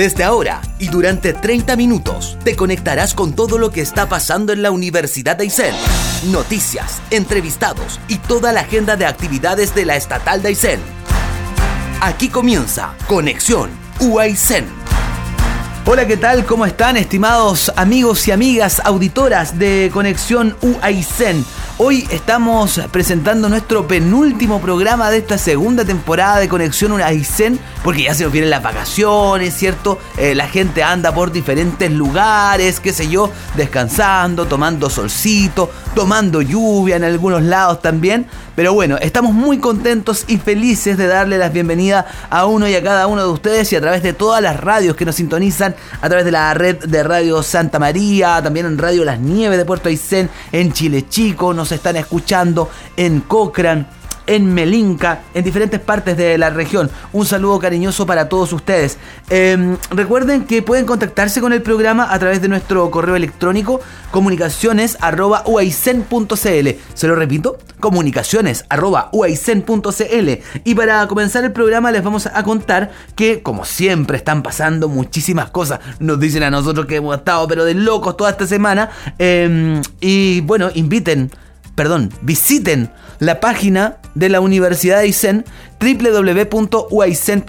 Desde ahora y durante 30 minutos te conectarás con todo lo que está pasando en la Universidad de Aysén. Noticias, entrevistados y toda la agenda de actividades de la Estatal de Aysén. Aquí comienza Conexión UAICEN. Hola, ¿qué tal? ¿Cómo están, estimados amigos y amigas auditoras de Conexión UAICEN? Hoy estamos presentando nuestro penúltimo programa de esta segunda temporada de Conexión Aysén, porque ya se nos vienen las vacaciones, ¿cierto? Eh, la gente anda por diferentes lugares, qué sé yo, descansando, tomando solcito, tomando lluvia en algunos lados también. Pero bueno, estamos muy contentos y felices de darle las bienvenidas a uno y a cada uno de ustedes y a través de todas las radios que nos sintonizan, a través de la red de Radio Santa María, también en Radio Las Nieves de Puerto Aysén, en Chile Chico, nos están escuchando en Cochrane en Melinca, en diferentes partes de la región. Un saludo cariñoso para todos ustedes. Em, recuerden que pueden contactarse con el programa a través de nuestro correo electrónico comunicaciones.uaicen.cl. Se lo repito, comunicaciones.uaicen.cl. Y para comenzar el programa les vamos a contar que, como siempre, están pasando muchísimas cosas. Nos dicen a nosotros que hemos estado, pero de locos toda esta semana. Em, y bueno, inviten perdón, visiten la página de la Universidad de Aysén www.uaisen.cl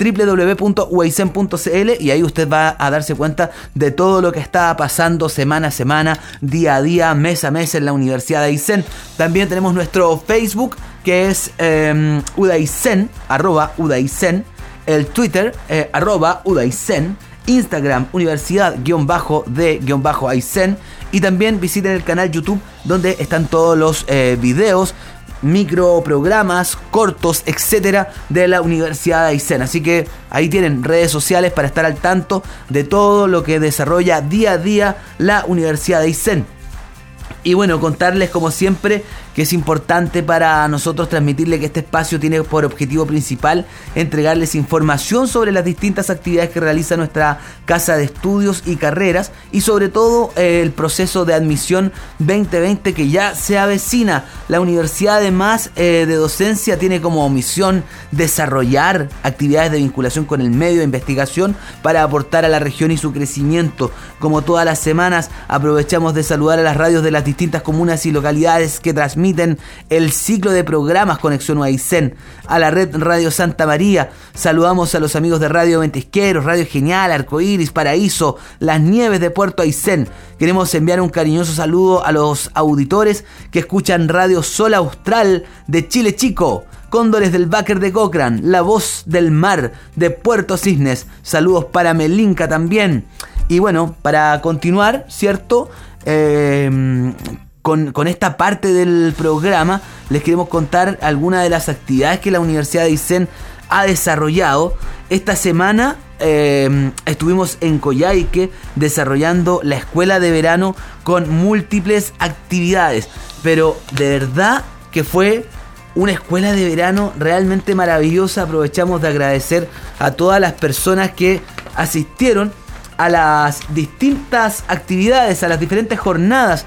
www.uaisen.cl y ahí usted va a darse cuenta de todo lo que está pasando semana a semana, día a día, mes a mes en la Universidad de Aysén. También tenemos nuestro Facebook que es eh, Udaisen, arroba Udaisen, el Twitter eh, arroba Udaisen, Instagram Universidad-de-Aysén y también visiten el canal YouTube donde están todos los eh, videos, microprogramas, cortos, etcétera, de la Universidad de Aysén. Así que ahí tienen redes sociales para estar al tanto de todo lo que desarrolla día a día la Universidad de Aysén. Y bueno, contarles como siempre que es importante para nosotros transmitirle que este espacio tiene por objetivo principal entregarles información sobre las distintas actividades que realiza nuestra casa de estudios y carreras y sobre todo eh, el proceso de admisión 2020 que ya se avecina. La universidad además eh, de docencia tiene como misión desarrollar actividades de vinculación con el medio de investigación para aportar a la región y su crecimiento. Como todas las semanas aprovechamos de saludar a las radios de las distintas comunas y localidades que transmiten el ciclo de programas Conexión Uaicén, a la red Radio Santa María. Saludamos a los amigos de Radio Ventisqueros, Radio Genial, Arcoíris, Paraíso, Las Nieves de Puerto Aysén. Queremos enviar un cariñoso saludo a los auditores que escuchan Radio Sol Austral de Chile Chico. Cóndores del Báquer de Cochrane, La Voz del Mar de Puerto Cisnes. Saludos para Melinca también. Y bueno, para continuar, ¿cierto? Eh, con, esta parte del programa les queremos contar algunas de las actividades que la Universidad de Isen ha desarrollado. Esta semana em, estuvimos en Coyhaique desarrollando la escuela de verano con múltiples actividades. Pero de verdad que fue una escuela de verano realmente maravillosa. Aprovechamos de agradecer a todas las personas que asistieron a las distintas actividades, a las diferentes jornadas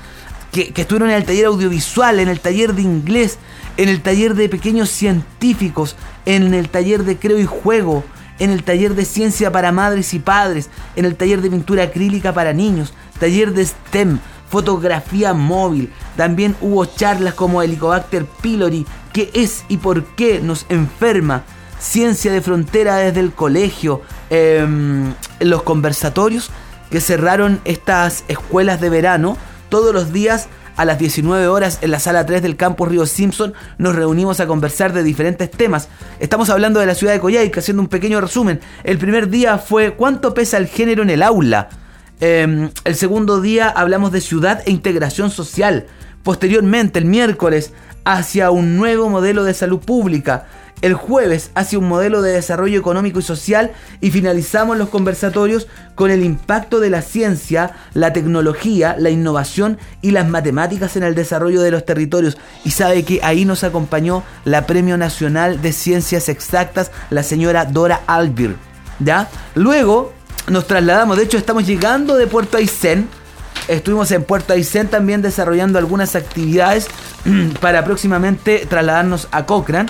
que, estuvieron en el taller audiovisual, en el taller de inglés, en el taller de pequeños científicos, en el taller de creo y juego, en el taller de ciencia para madres y padres, en el taller de pintura acrílica para niños, taller de STEM, fotografía móvil. También hubo charlas como Helicobacter pylori, qué es y por qué nos enferma, ciencia de frontera desde el colegio, em, los conversatorios que cerraron estas escuelas de verano todos los días a las 19 horas en la sala 3 del campus Río Simpson nos reunimos a conversar de diferentes temas. Estamos hablando de la ciudad de Coyhaique, haciendo un pequeño resumen. El primer día fue ¿cuánto pesa el género en el aula? Em, el segundo día hablamos de ciudad e integración social. Posteriormente, el miércoles, hacia un nuevo modelo de salud pública el jueves hacia un modelo de desarrollo económico y social y finalizamos los conversatorios con el impacto de la ciencia, la tecnología, la innovación y las matemáticas en el desarrollo de los territorios. Y sabe que ahí nos acompañó la Premio Nacional de Ciencias Exactas, la señora Dora Albir. ¿Ya? Luego nos trasladamos, de hecho estamos llegando de Puerto Aysén. Estuvimos en Puerto Aysén también desarrollando algunas actividades para próximamente trasladarnos a Cochrane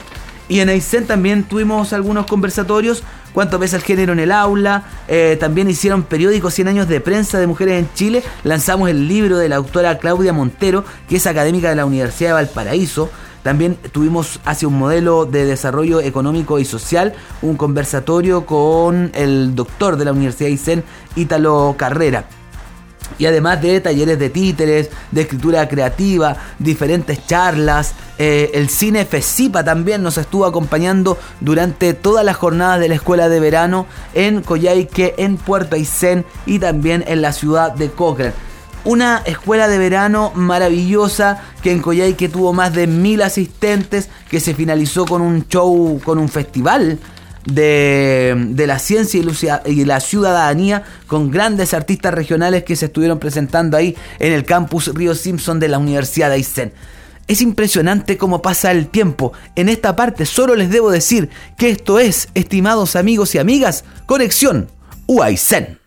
Y en Aysén también tuvimos algunos conversatorios, cuánto pesa el género en el aula, eh, también hicieron periódicos 100 años de prensa de mujeres en Chile, lanzamos el libro de la autora Claudia Montero, que es académica de la Universidad de Valparaíso, también tuvimos hacia un modelo de desarrollo económico y social, un conversatorio con el doctor de la Universidad de Aysén, Ítalo Carrera y además de talleres de títeres, de escritura creativa, diferentes charlas. Eh, el cine FESIPA también nos estuvo acompañando durante todas las jornadas de la escuela de verano en Coyhaique, en Puerto Aysén y también en la ciudad de Cochrane. Una escuela de verano maravillosa que en Coyhaique tuvo más de mil asistentes, que se finalizó con un show, con un festival de, la ciencia y la ciudadanía con grandes artistas regionales que se estuvieron presentando ahí en el campus Río Simpson de la Universidad de Aysén. Es impresionante cómo pasa el tiempo. En esta parte solo les debo decir que esto es, estimados amigos y amigas, Conexión UAICEN.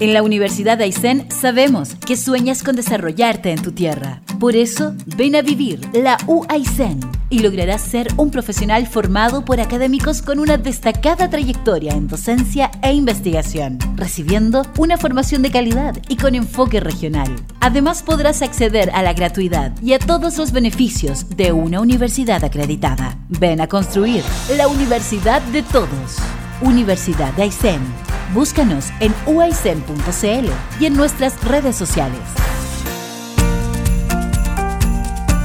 En la Universidad de Aysén sabemos que sueñas con desarrollarte en tu tierra. Por eso, ven a vivir la UAICEN y lograrás ser un profesional formado por académicos con una destacada trayectoria en docencia e investigación, recibiendo una formación de calidad y con enfoque regional. Además, podrás acceder a la gratuidad y a todos los beneficios de una universidad acreditada. Ven a construir la universidad de todos. Universidad de Aysén Búscanos en uaicen.cl y en nuestras redes sociales.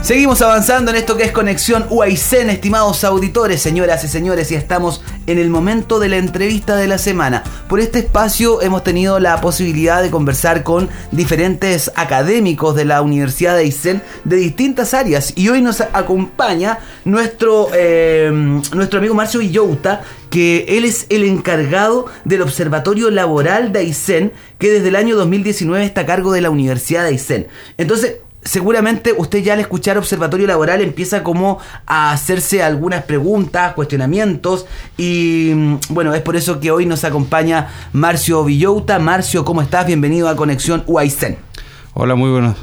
Seguimos avanzando en esto que es Conexión UAICEN, estimados auditores, señoras y señores, y estamos en el momento de la entrevista de la semana. Por este espacio hemos tenido la posibilidad de conversar con diferentes académicos de la Universidad de Aysén de distintas áreas y hoy nos acompaña nuestro, eh, nuestro amigo Marcio Villouta, que él es el encargado del Observatorio Laboral de Aysén, que desde el año 2019 está a cargo de la Universidad de Aysén. Entonces, seguramente usted ya al escuchar Observatorio Laboral empieza como a hacerse algunas preguntas, cuestionamientos y mm, bueno, es por eso que hoy nos acompaña Marcio Villouta. Marcio, ¿cómo estás? Bienvenido a Conexión UAICEN. Hola, muy buenos,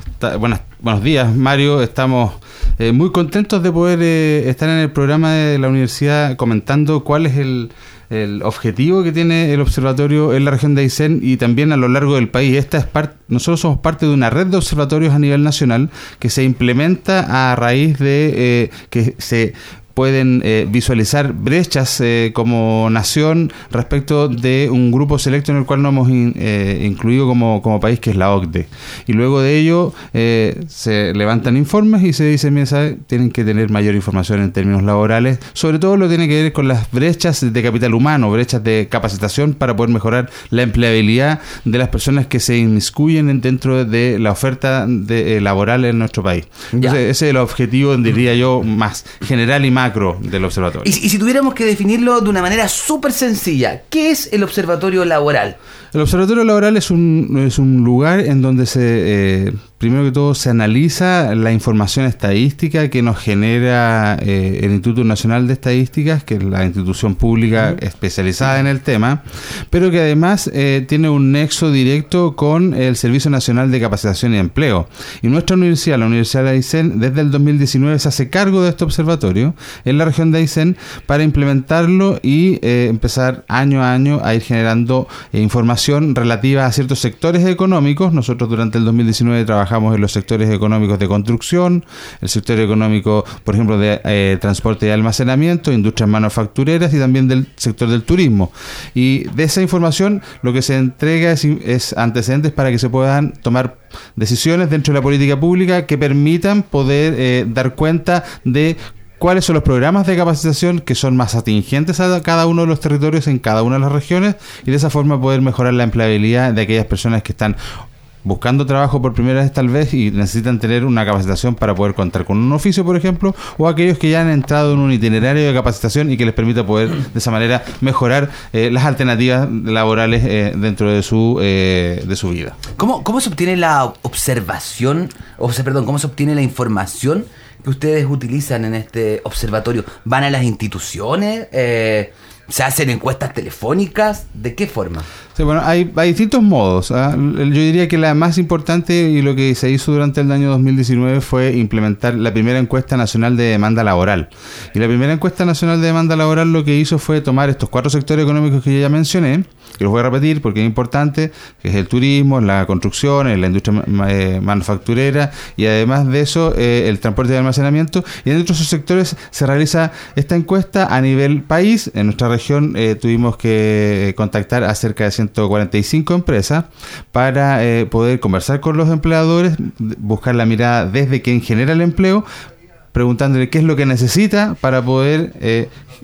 buenos días, Mario. Estamos eh, muy contentos de poder eh, estar en el programa de la universidad comentando cuál es el el objetivo que tiene el observatorio en la región de Aysén y también a lo largo del país. Esta es parte, nosotros somos parte de una red de observatorios a nivel nacional que se implementa a raíz de eh, que se pueden eh, visualizar brechas eh, como nación respecto de un grupo selecto en el cual nos hemos eh, incluido como, como, país, que es la OCDE. Y luego de ello se levantan informes y se dice, mira, tienen que tener mayor información en términos laborales, sobre todo lo que tiene que ver con las brechas de capital humano, brechas de capacitación para poder mejorar la empleabilidad de las personas que se inmiscuyen dentro de la oferta de, laboral en nuestro país. ese es el objetivo, diría yo, más general y más del observatorio. Y, si tuviéramos que definirlo de una manera súper sencilla, ¿qué es el observatorio laboral? El observatorio laboral es un, es un lugar en donde se eh, primero que todo se analiza la información estadística que nos genera eh, el Instituto Nacional de Estadísticas, que es la institución pública especializada en el tema, pero que además eh, tiene un nexo directo con el Servicio Nacional de Capacitación y Empleo. Y nuestra universidad, la Universidad de Aysén, desde el 2019 se hace cargo de este observatorio en la región de Aysén para implementarlo y eh, empezar año a año a ir generando información relativa a ciertos sectores económicos. Nosotros durante el 2019 trabajamos en los sectores económicos de construcción, el sector económico, por ejemplo, de eh, transporte y almacenamiento, industrias manufactureras y también del sector del turismo. Y de esa información lo que se entrega es, antecedentes para que se puedan tomar decisiones dentro de la política pública que permitan poder eh, dar cuenta de cuáles son los programas de capacitación que son más atingentes a cada uno de los territorios en cada una de las regiones y de esa forma poder mejorar la empleabilidad de aquellas personas que están buscando trabajo por primera vez tal vez y necesitan tener una capacitación para poder contar con un oficio, por ejemplo, o aquellos que ya han entrado en un itinerario de capacitación y que les permita poder de esa manera mejorar eh, las alternativas laborales eh, dentro de su eh, de su vida. ¿Cómo, ¿Cómo se obtiene la observación, o sea, perdón, cómo se obtiene la información que ustedes utilizan en este observatorio? ¿Van a las instituciones? ¿Se hacen encuestas telefónicas? ¿De qué forma? Sí, bueno, hay, hay distintos modos. ¿ah? Yo diría que la más importante y lo que se hizo durante el año 2019 fue implementar la primera encuesta nacional de demanda laboral. Y la primera encuesta nacional de demanda laboral lo que hizo fue tomar estos cuatro sectores económicos que yo ya mencioné, que los voy a repetir porque es importante, que es el turismo, la construcción, la industria eh, manufacturera y además de eso eh, el transporte y almacenamiento. Y en otros sectores se realiza esta encuesta a nivel país. En nuestra región eh, tuvimos que contactar a cerca de 145 empresas para poder conversar con los empleadores, buscar la mirada desde quien genera el empleo preguntándole qué es lo que necesita para poder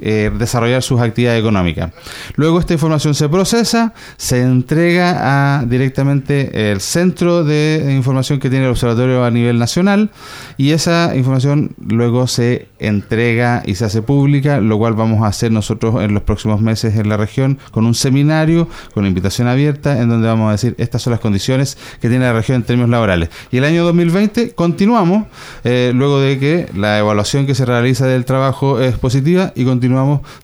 eh, desarrollar sus actividades económicas. Luego esta información se procesa, se entrega a directamente el centro de información que tiene el observatorio a nivel nacional y esa información luego se entrega y se hace pública, lo cual vamos a hacer nosotros en los próximos meses en la región con un seminario, con invitación abierta, en donde vamos a decir estas son las condiciones que tiene la región en términos laborales. Y el año 2020 continuamos, eh, luego de que la evaluación que se realiza del trabajo es positiva y continuamos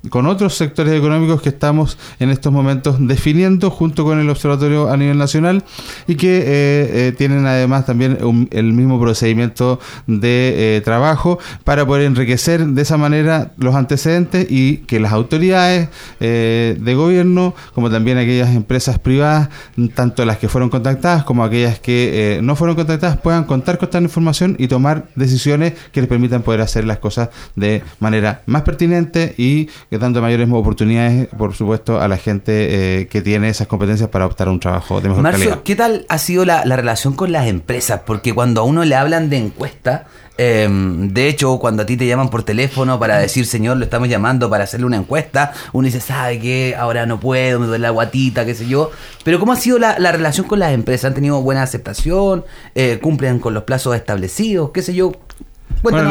con otros sectores económicos que estamos en estos momentos definiendo junto con el observatorio a nivel nacional y que eh, eh, tienen además también el mismo procedimiento de trabajo para poder enriquecer de esa manera los antecedentes y que las autoridades eh, de gobierno, como también aquellas empresas privadas, tanto las que fueron contactadas como aquellas que eh, no fueron contactadas, puedan contar con esta información y tomar decisiones que les permitan poder hacer las cosas de manera más pertinente y que dando mayores oportunidades, por supuesto, a la gente eh, que tiene esas competencias para optar a un trabajo de mejor Marcio, calidad. ¿qué tal ha sido la, la relación con las empresas? Porque cuando a uno le hablan de encuesta, Em, de hecho, cuando a ti te llaman por teléfono para decir, señor, lo estamos llamando para hacerle una encuesta, uno dice, ¿sabe qué? Ahora no puedo, me duele la guatita, qué sé yo. Pero ¿cómo ha sido la, relación con las empresas? ¿Han tenido buena aceptación? Eh, ¿Cumplen con los plazos establecidos? ¿Qué sé yo? Bueno,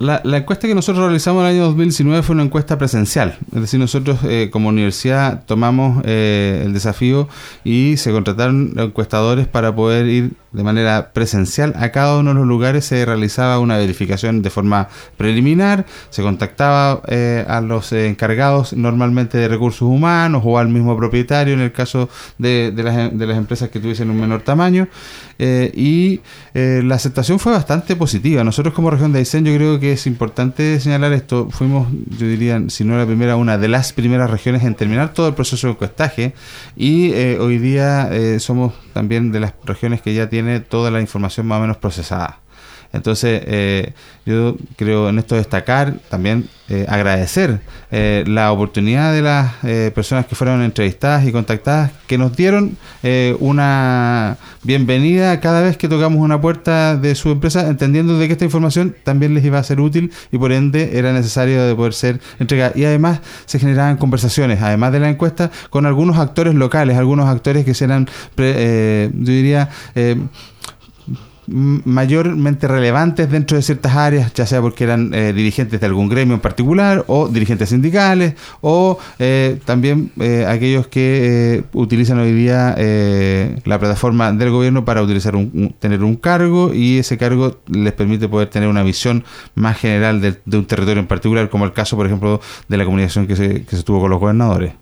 la, la, encuesta que nosotros realizamos en el año 2019 fue una encuesta presencial. Es decir, nosotros eh, como universidad tomamos eh, el desafío y se contrataron encuestadores para poder ir de manera presencial a cada uno de los lugares. Se realizaba una verificación de forma preliminar, se contactaba eh, a los encargados normalmente de recursos humanos o al mismo propietario en el caso de, de, las, de las empresas que tuviesen un menor tamaño. y la aceptación fue bastante positiva. Nosotros como región de Aysén yo creo que es importante señalar esto. Fuimos, yo diría, si no la primera, una de las primeras regiones en terminar todo el proceso de encuestaje y eh, hoy día eh, somos también de las regiones que ya tiene toda la información más o menos procesada. Entonces, eh, yo creo en esto destacar, también eh, agradecer eh, la oportunidad de las personas que fueron entrevistadas y contactadas, que nos dieron una bienvenida cada vez que tocamos una puerta de su empresa, entendiendo de que esta información también les iba a ser útil y por ende era necesario de poder ser entregada. Y además se generaban conversaciones, además de la encuesta, con algunos actores locales, algunos actores que serán, yo diría, mayormente relevantes dentro de ciertas áreas, ya sea porque eran eh, dirigentes de algún gremio en particular o dirigentes sindicales o eh, también eh, aquellos que utilizan hoy día la plataforma del gobierno para utilizar un, tener un cargo y ese cargo les permite poder tener una visión más general de, un territorio en particular, como el caso, por ejemplo, de la comunicación que se, que se tuvo con los gobernadores.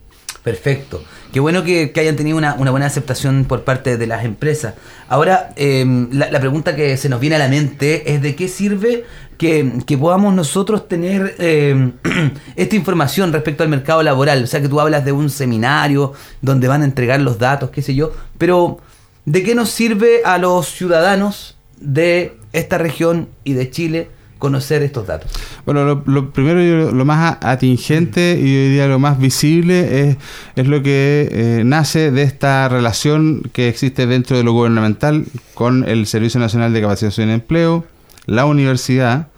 Perfecto. Qué bueno que, hayan tenido una, buena aceptación por parte de las empresas. Ahora, em, la, pregunta que se nos viene a la mente es de qué sirve que, podamos nosotros tener em, esta información respecto al mercado laboral. O sea, que tú hablas de un seminario donde van a entregar los datos, qué sé yo. Pero, ¿de qué nos sirve a los ciudadanos de esta región y de Chile conocer estos datos? Bueno, lo, primero y lo más atingente y hoy día lo más visible es, es lo que eh, nace de esta relación que existe dentro de lo gubernamental con el Servicio Nacional de Capacitación y Empleo, la universidad,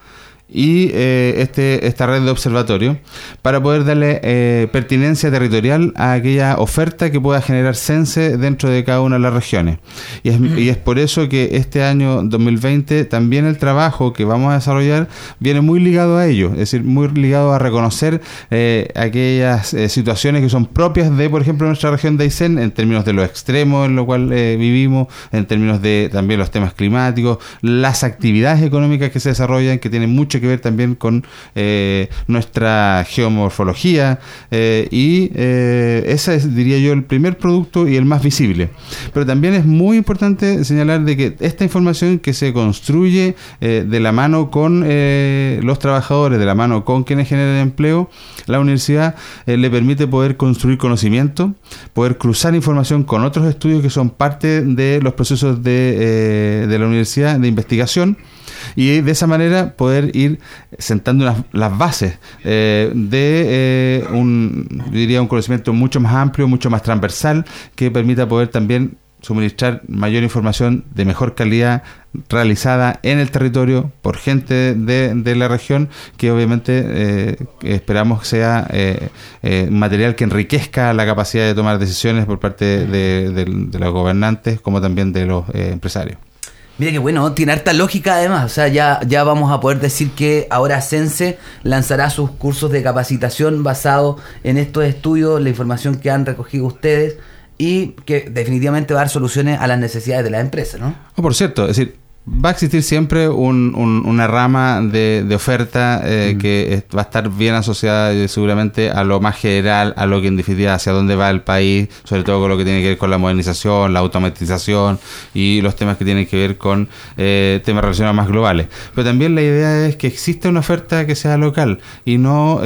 y eh, este, esta red de observatorio para poder darle eh, pertinencia territorial a aquella oferta que pueda generar CENSE dentro de cada una de las regiones. Y es, y es por eso que este año 2020 también el trabajo que vamos a desarrollar viene muy ligado a ello, es decir, muy ligado a reconocer eh, aquellas situaciones que son propias de, por ejemplo, nuestra región de Aysén en términos de lo extremo en lo cual vivimos, en términos de también los temas climáticos, las actividades económicas que se desarrollan, que tienen mucho que ver también con eh, nuestra geomorfología eh, y ese es, diría yo, el primer producto y el más visible. Pero también es muy importante señalar de que esta información que se construye de la mano con los trabajadores, de la mano con quienes generan empleo, la universidad le permite poder construir conocimiento, poder cruzar información con otros estudios que son parte de los procesos de, de la universidad de investigación y de esa manera poder ir sentando las bases eh, de eh, un, diría, un conocimiento mucho más amplio, mucho más transversal, que permita poder también suministrar mayor información de mejor calidad realizada en el territorio por gente de, la región que obviamente eh, esperamos sea material que enriquezca la capacidad de tomar decisiones por parte de los gobernantes como también de los empresarios. Mira que bueno, tiene harta lógica además. O sea, ya, ya vamos a poder decir que ahora Sense lanzará sus cursos de capacitación basados en estos estudios, la información que han recogido ustedes y que definitivamente va a dar soluciones a las necesidades de la empresa, ¿no? Oh, por cierto, es decir, va a existir siempre una rama de, oferta eh, mm. que va a estar bien asociada eh, seguramente a lo más general, a lo que en definitiva hacia dónde va el país, sobre todo con lo que tiene que ver con la modernización, la automatización y los temas que tienen que ver con eh, temas relacionados más globales. Pero también la idea es que exista una oferta que sea local y no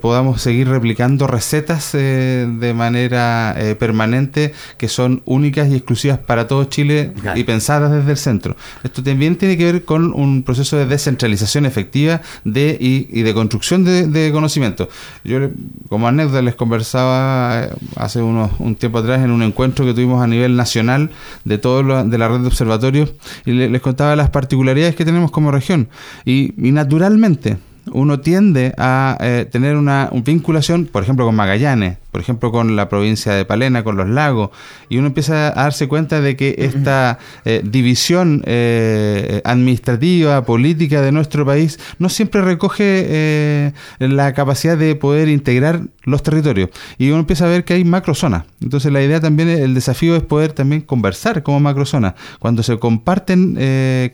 podamos seguir replicando recetas de manera permanente que son únicas y exclusivas para todo Chile y pensadas desde el centro. Esto también tiene que ver con un proceso de descentralización efectiva de, y, de construcción de, conocimiento. Yo, como anécdota, les conversaba eh, hace unos, un tiempo atrás en un encuentro que tuvimos a nivel nacional de todo de la red de observatorios y les, contaba las particularidades que tenemos como región. y, y naturalmente, uno tiende a eh, tener una vinculación, por ejemplo, con Magallanes, por ejemplo, con la provincia de Palena, con los lagos, y uno empieza a darse cuenta de que esta eh, división eh, administrativa, política de nuestro país, no siempre recoge eh, la capacidad de poder integrar los territorios. Y uno empieza a ver que hay macrozonas. Entonces la idea también, el desafío es poder también conversar como macrozonas. Cuando se comparten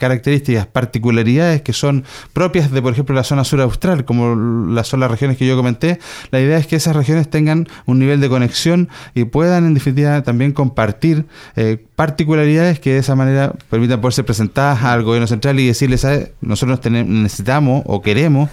características, particularidades que son propias de, por ejemplo, la zona sur austral, como las son las regiones que yo comenté, la idea es que esas regiones tengan un nivel de conexión y puedan en definitiva también compartir eh, particularidades que de esa manera permitan poder ser presentadas al gobierno central y decirles, nosotros necesitamos o queremos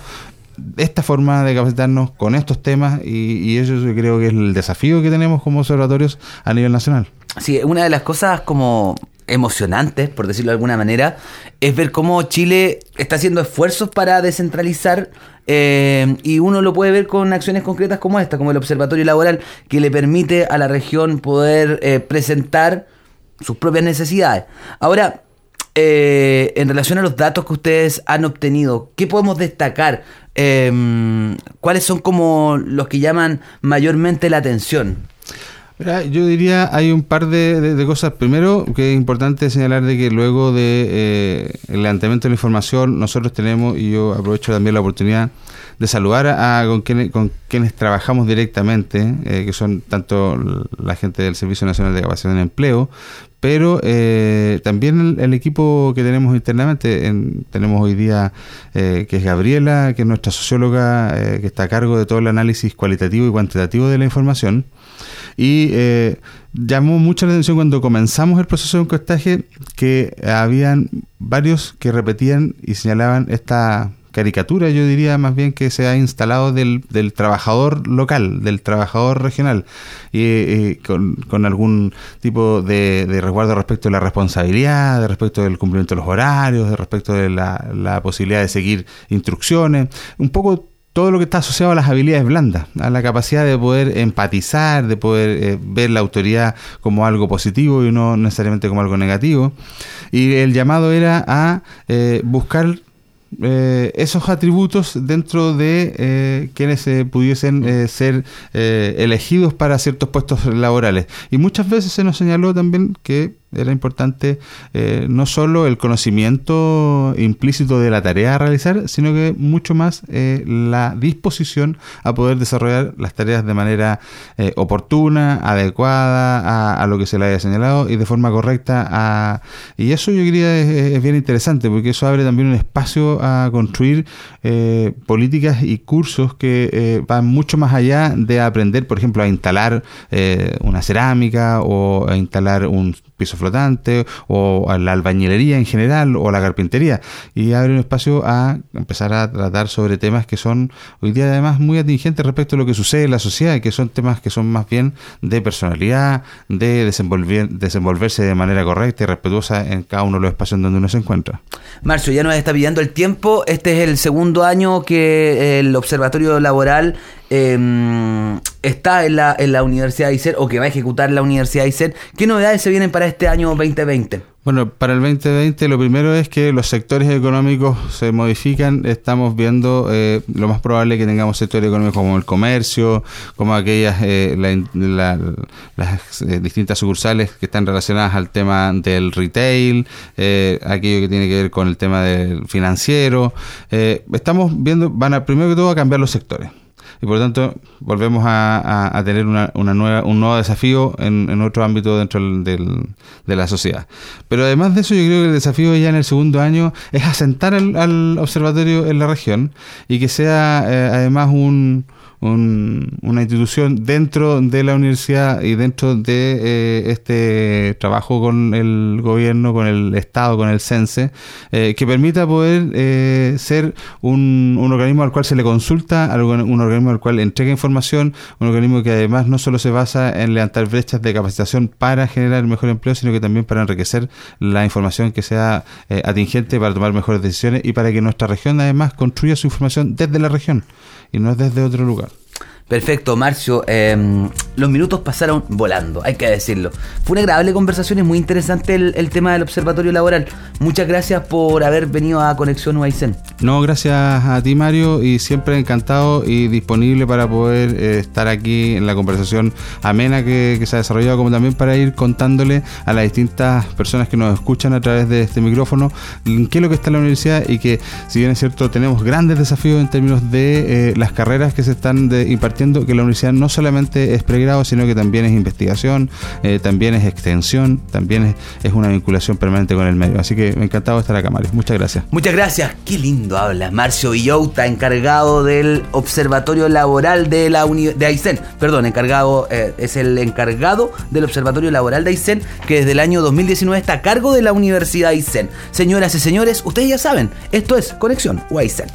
esta forma de capacitarnos con estos temas y, y, eso yo creo que es el desafío que tenemos como observatorios a nivel nacional. Sí, una de las cosas como emocionantes, por decirlo de alguna manera, es ver cómo Chile está haciendo esfuerzos para descentralizar eh, y uno lo puede ver con acciones concretas como esta, como el Observatorio Laboral, que le permite a la región poder eh, presentar sus propias necesidades. Ahora, eh, en relación a los datos que ustedes han obtenido, ¿qué podemos destacar? ¿Cuáles son como los que llaman mayormente la atención? Yo diría hay un par de, cosas. Primero, que es importante señalar de que luego de eh, el levantamiento de la información, nosotros tenemos, y yo aprovecho también la oportunidad de saludar a, con, quienes, con quienes trabajamos directamente, eh, que son tanto la gente del Servicio Nacional de Capacitación en Empleo, pero eh, también el, equipo que tenemos internamente, tenemos hoy día que es Gabriela, que es nuestra socióloga, que está a cargo de todo el análisis cualitativo y cuantitativo de la información. Y eh, llamó mucho la atención cuando comenzamos el proceso de encuestaje que habían varios que repetían y señalaban esta caricatura, yo diría más bien que se ha instalado del, del trabajador local, del trabajador regional, y, eh, con, algún tipo de, de, resguardo respecto de la responsabilidad, de respecto del cumplimiento de los horarios, de respecto de la, la posibilidad de seguir instrucciones, un poco todo lo que está asociado a las habilidades blandas, a la capacidad de poder empatizar, de poder eh, ver la autoridad como algo positivo y no necesariamente como algo negativo. Y el llamado era a eh, buscar eh, esos atributos dentro de quienes pudiesen ser elegidos para ciertos puestos laborales. Y muchas veces se nos señaló también que era importante eh, no solo el conocimiento implícito de la tarea a realizar, sino que mucho más eh, la disposición a poder desarrollar las tareas de manera eh, oportuna, adecuada a, lo que se le haya señalado y de forma correcta. A, y eso yo diría es, bien interesante porque eso abre también un espacio a construir políticas y cursos que van mucho más allá de aprender, por ejemplo, a instalar una cerámica o a instalar un piso flotante o a la albañilería en general o la carpintería y abre un espacio a empezar a tratar sobre temas que son hoy día además muy atingentes respecto a lo que sucede en la sociedad y que son temas que son más bien de personalidad, de desenvolver, desenvolverse de manera correcta y respetuosa en cada uno de los espacios donde uno se encuentra. Marcio, ya nos está pidiendo el tiempo. Este es el segundo año que el Observatorio Laboral eh, está en la, en la Universidad de ICER o que va a ejecutar la Universidad de ICER. ¿Qué novedades se vienen para este año 2020? Bueno, para el 2020 lo primero es que los sectores económicos se modifican. Estamos viendo eh, lo más probable que tengamos sectores económicos como el comercio, como aquellas eh, las eh, distintas sucursales que están relacionadas al tema del retail, aquello que tiene que ver con el tema del financiero. estamos viendo, van a primero que todo a cambiar los sectores y por lo tanto volvemos a, tener una, nueva, un nuevo desafío en, otro ámbito dentro del, de la sociedad. Pero además de eso, yo creo que el desafío ya en el segundo año es asentar al, observatorio en la región y que sea eh, además un una institución dentro de la universidad y dentro de eh, este trabajo con el gobierno, con el Estado, con el CENSE, eh, que permita poder eh, ser un, organismo al cual se le consulta, un organismo al cual entrega información, un organismo que además no solo se basa en levantar brechas de capacitación para generar mejor empleo, sino que también para enriquecer la información que sea atingente para tomar mejores decisiones y para que nuestra región además construya su información desde la región y no desde otro lugar. Perfecto, Marcio. Em, los minutos pasaron volando, hay que decirlo. Fue una agradable conversación, es muy interesante el, tema del observatorio laboral. Muchas gracias por haber venido a Conexión UAICEN. No, gracias a ti, Mario, y siempre encantado y disponible para poder eh, estar aquí en la conversación amena que, se ha desarrollado, como también para ir contándole a las distintas personas que nos escuchan a través de este micrófono qué es lo que está en la universidad y que, si bien es cierto, tenemos grandes desafíos en términos de eh, las carreras que se están de, que la universidad no solamente es pregrado, sino que también es investigación, eh, también es extensión, también es, una vinculación permanente con el medio. Así que me encantado estar acá, Mario. Muchas gracias. Muchas gracias. Qué lindo habla Marcio Villauta, encargado del Observatorio Laboral de la de Aysén. Perdón, encargado, eh, es el encargado del Observatorio Laboral de Aysén, que desde el año 2019 está a cargo de la Universidad Aysén. Señoras y señores, ustedes ya saben, esto es Conexión Aysén.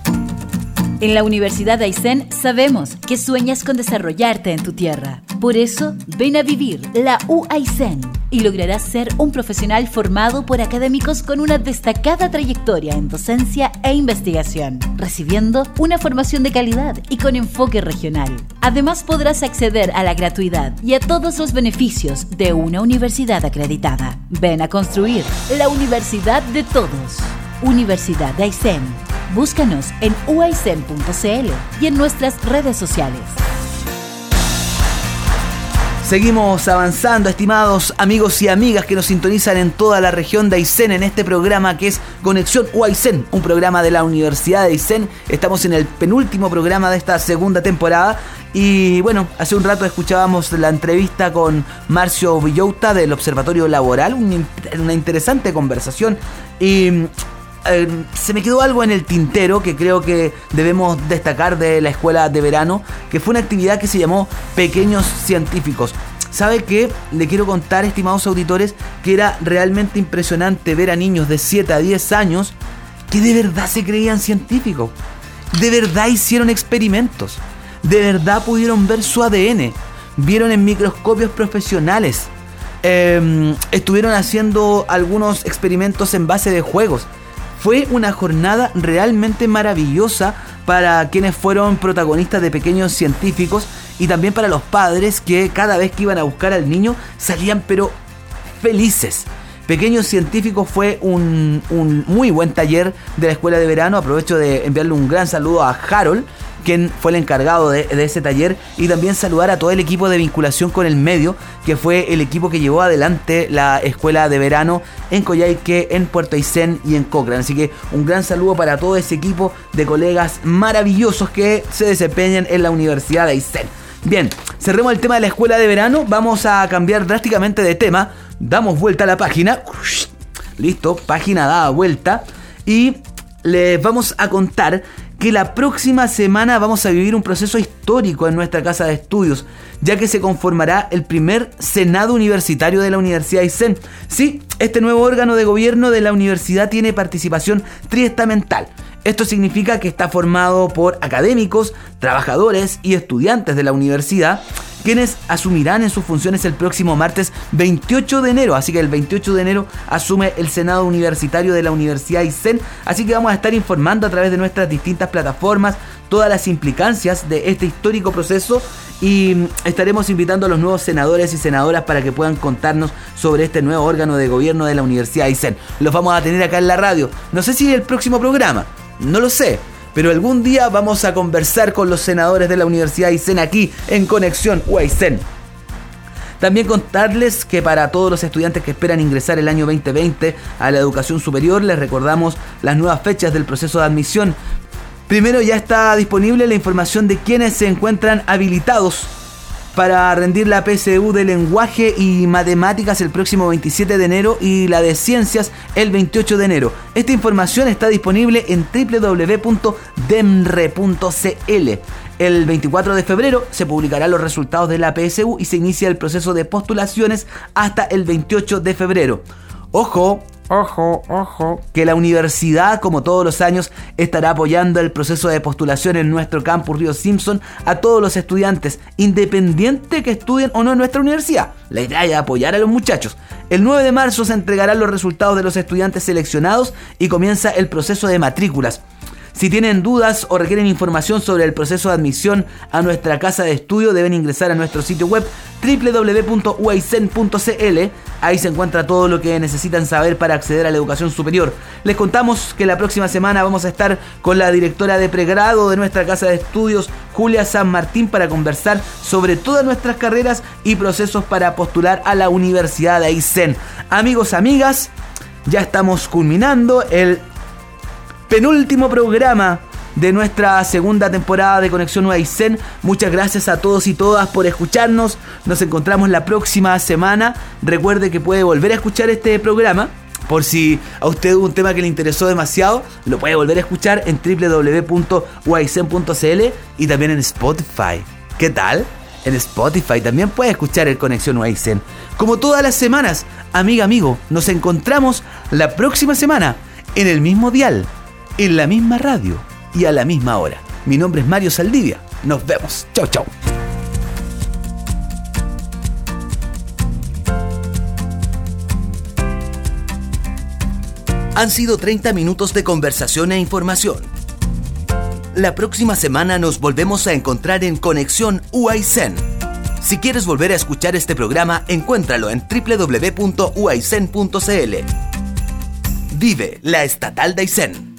En la Universidad de Aysén sabemos que sueñas con desarrollarte en tu tierra. Por eso, ven a vivir la UAICEN y lograrás ser un profesional formado por académicos con una destacada trayectoria en docencia e investigación, recibiendo una formación de calidad y con enfoque regional. Además, podrás acceder a la gratuidad y a todos los beneficios de una universidad acreditada. Ven a construir la universidad de todos. Universidad de Aysén Búscanos en uaicen.cl y en nuestras redes sociales. Seguimos avanzando, estimados amigos y amigas que nos sintonizan en toda la región de Aysén en este programa que es Conexión UAICEN, un programa de la Universidad de Aysén. Estamos en el penúltimo programa de esta segunda temporada y bueno, hace un rato escuchábamos la entrevista con Marcio Villota del Observatorio Laboral, una interesante conversación y eh, se me quedó algo en el tintero que creo que debemos destacar de la escuela de verano, que fue una actividad que se llamó Pequeños Científicos. ¿Sabe qué? Le quiero contar, estimados auditores, que era realmente impresionante ver a niños de 7 a 10 años que de verdad se creían científicos. De verdad hicieron experimentos. De verdad pudieron ver su ADN. Vieron en microscopios profesionales. Em, estuvieron haciendo algunos experimentos en base de juegos. Fue una jornada realmente maravillosa para quienes fueron protagonistas de pequeños científicos y también para los padres que cada vez que iban a buscar al niño salían pero felices. Pequeños Científicos fue un, muy buen taller de la escuela de verano. Aprovecho de enviarle un gran saludo a Harold, quien fue el encargado de, ese taller, y también saludar a todo el equipo de vinculación con el medio, que fue el equipo que llevó adelante la escuela de verano en Coyhaique, en Puerto Aysén y en Cochrane. Así que un gran saludo para todo ese equipo de colegas maravillosos que se desempeñan en la Universidad de Aysén. Bien, cerremos el tema de la escuela de verano, vamos a cambiar drásticamente de tema, damos vuelta a la página, listo, página dada vuelta, y les vamos a contar que la próxima semana vamos a vivir un proceso histórico en nuestra casa de estudios, ya que se conformará el primer Senado Universitario de la Universidad Aysén. Sí, este nuevo órgano de gobierno de la universidad tiene participación triestamental. Esto significa que está formado por académicos, trabajadores y estudiantes de la universidad quienes asumirán en sus funciones el próximo martes 28 de enero. Así que el 28 de enero asume el Senado Universitario de la Universidad ICEN. Así que vamos a estar informando a través de nuestras distintas plataformas todas las implicancias de este histórico proceso y estaremos invitando a los nuevos senadores y senadoras para que puedan contarnos sobre este nuevo órgano de gobierno de la Universidad ICEN. Los vamos a tener acá en la radio. No sé si el próximo programa, no lo sé pero algún día vamos a conversar con los senadores de la Universidad Aysén aquí en Conexión UAICEN. También contarles que para todos los estudiantes que esperan ingresar el año 2020 a la educación superior, les recordamos las nuevas fechas del proceso de admisión. Primero ya está disponible la información de quienes se encuentran habilitados para rendir la PSU de lenguaje y matemáticas el próximo 27 de enero y la de ciencias el 28 de enero. Esta información está disponible en www.demre.cl. El 24 de febrero se publicarán los resultados de la PSU y se inicia el proceso de postulaciones hasta el 28 de febrero. Ojo, Ojo, ojo. Que la universidad, como todos los años, estará apoyando el proceso de postulación en nuestro campus Río Simpson a todos los estudiantes, independiente que estudien o no en nuestra universidad. La idea es apoyar a los muchachos. El 9 de marzo se entregarán los resultados de los estudiantes seleccionados y comienza el proceso de matrículas. Si tienen dudas o requieren información sobre el proceso de admisión a nuestra casa de estudio, deben ingresar a nuestro sitio web www.uaicen.cl. Ahí se encuentra todo lo que necesitan saber para acceder a la educación superior. Les contamos que la próxima semana vamos a estar con la directora de pregrado de nuestra casa de estudios, Julia San Martín, para conversar sobre todas nuestras carreras y procesos para postular a la Universidad de Aysén. Amigos, amigas, ya estamos culminando el penúltimo programa de nuestra segunda temporada de Conexión. Muchas gracias a todos y todas por escucharnos. Nos encontramos la próxima semana. Recuerde que puede volver a escuchar este programa. Por si a usted hubo un tema que le interesó demasiado, lo puede volver a escuchar en www.waisen.cl y también en Spotify. ¿Qué tal? En Spotify también puede escuchar el Conexión Waisen. Como todas las semanas, amiga, amigo, nos encontramos la próxima semana en el mismo dial en la misma radio y a la misma hora. Mi nombre es Mario Saldivia. Nos vemos. Chau, chau. Han sido 30 minutos de conversación e información. La próxima semana nos volvemos a encontrar en Conexión UAICEN. Si quieres volver a escuchar este programa, encuéntralo en www.uaicen.cl. Vive la Estatal de Aysén.